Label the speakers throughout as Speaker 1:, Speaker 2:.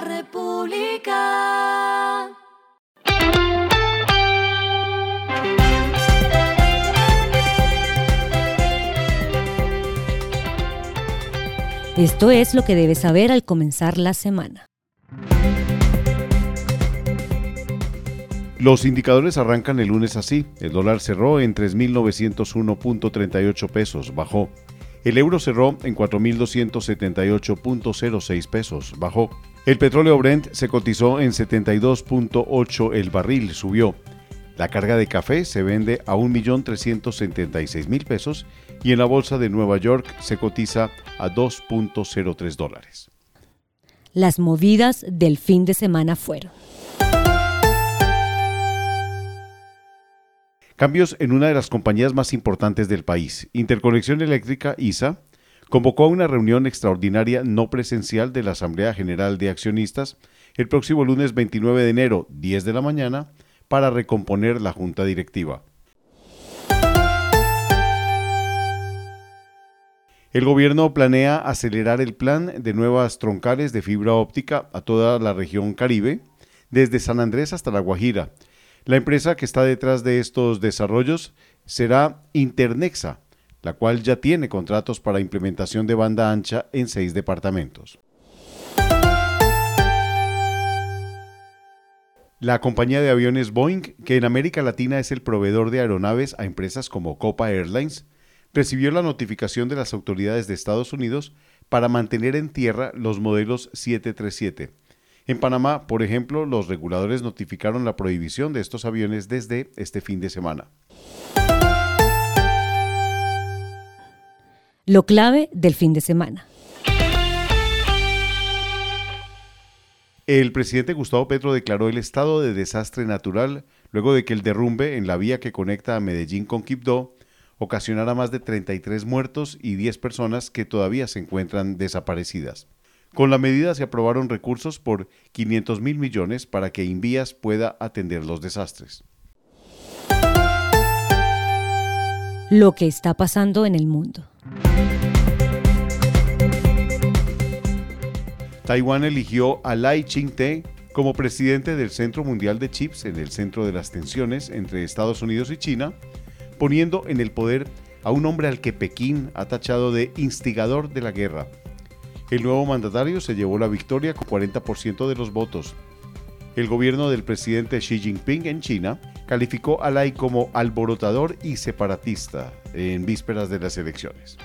Speaker 1: la República.
Speaker 2: Esto es lo que debes saber al comenzar la semana.
Speaker 3: Los indicadores arrancan el lunes así. El dólar cerró en 3.901.38 pesos, bajó. El euro cerró en 4.278.06 pesos, bajó. El petróleo Brent se cotizó en 72.8 el barril, subió. La carga de café se vende a 1.376.000 pesos y en la bolsa de Nueva York se cotiza a 2.03 dólares.
Speaker 2: Las movidas del fin de semana fueron.
Speaker 3: Cambios en una de las compañías más importantes del país. Interconexión Eléctrica, ISA, convocó a una reunión extraordinaria no presencial de la Asamblea General de Accionistas el próximo lunes 29 de enero, 10 de la mañana, para recomponer la junta directiva. El gobierno planea acelerar el plan de nuevas troncales de fibra óptica a toda la región Caribe, desde San Andrés hasta La Guajira. La empresa que está detrás de estos desarrollos será Internexa, la cual ya tiene contratos para implementación de banda ancha en seis departamentos. La compañía de aviones Boeing, que en América Latina es el proveedor de aeronaves a empresas como Copa Airlines, recibió la notificación de las autoridades de Estados Unidos para mantener en tierra los modelos 737. En Panamá, por ejemplo, los reguladores notificaron la prohibición de estos aviones desde este fin de semana.
Speaker 2: Lo clave del fin de semana.
Speaker 3: El presidente Gustavo Petro declaró el estado de desastre natural luego de que el derrumbe en la vía que conecta a Medellín con Quibdó ocasionara más de 33 muertos y 10 personas que todavía se encuentran desaparecidas. Con la medida se aprobaron recursos por 500 mil millones para que Invías pueda atender los desastres.
Speaker 2: Lo que está pasando en el mundo.
Speaker 3: Taiwán eligió a Lai Ching-te como presidente del Centro Mundial de Chips en el centro de las tensiones entre Estados Unidos y China, poniendo en el poder a un hombre al que Pekín ha tachado de instigador de la guerra. El nuevo mandatario se llevó la victoria con 40% de los votos. El gobierno del presidente Xi Jinping en China calificó a Lai como alborotador y separatista en vísperas de las elecciones.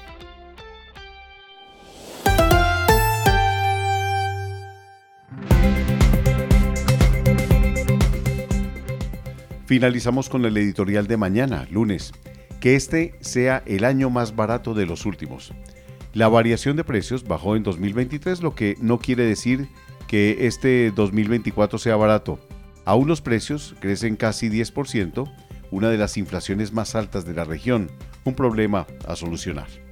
Speaker 3: Finalizamos con el editorial de mañana, lunes. Que este sea el año más barato de los últimos. La variación de precios bajó en 2023, lo que no quiere decir que este 2024 sea barato. Aún los precios crecen casi 10%, una de las inflaciones más altas de la región, un problema a solucionar.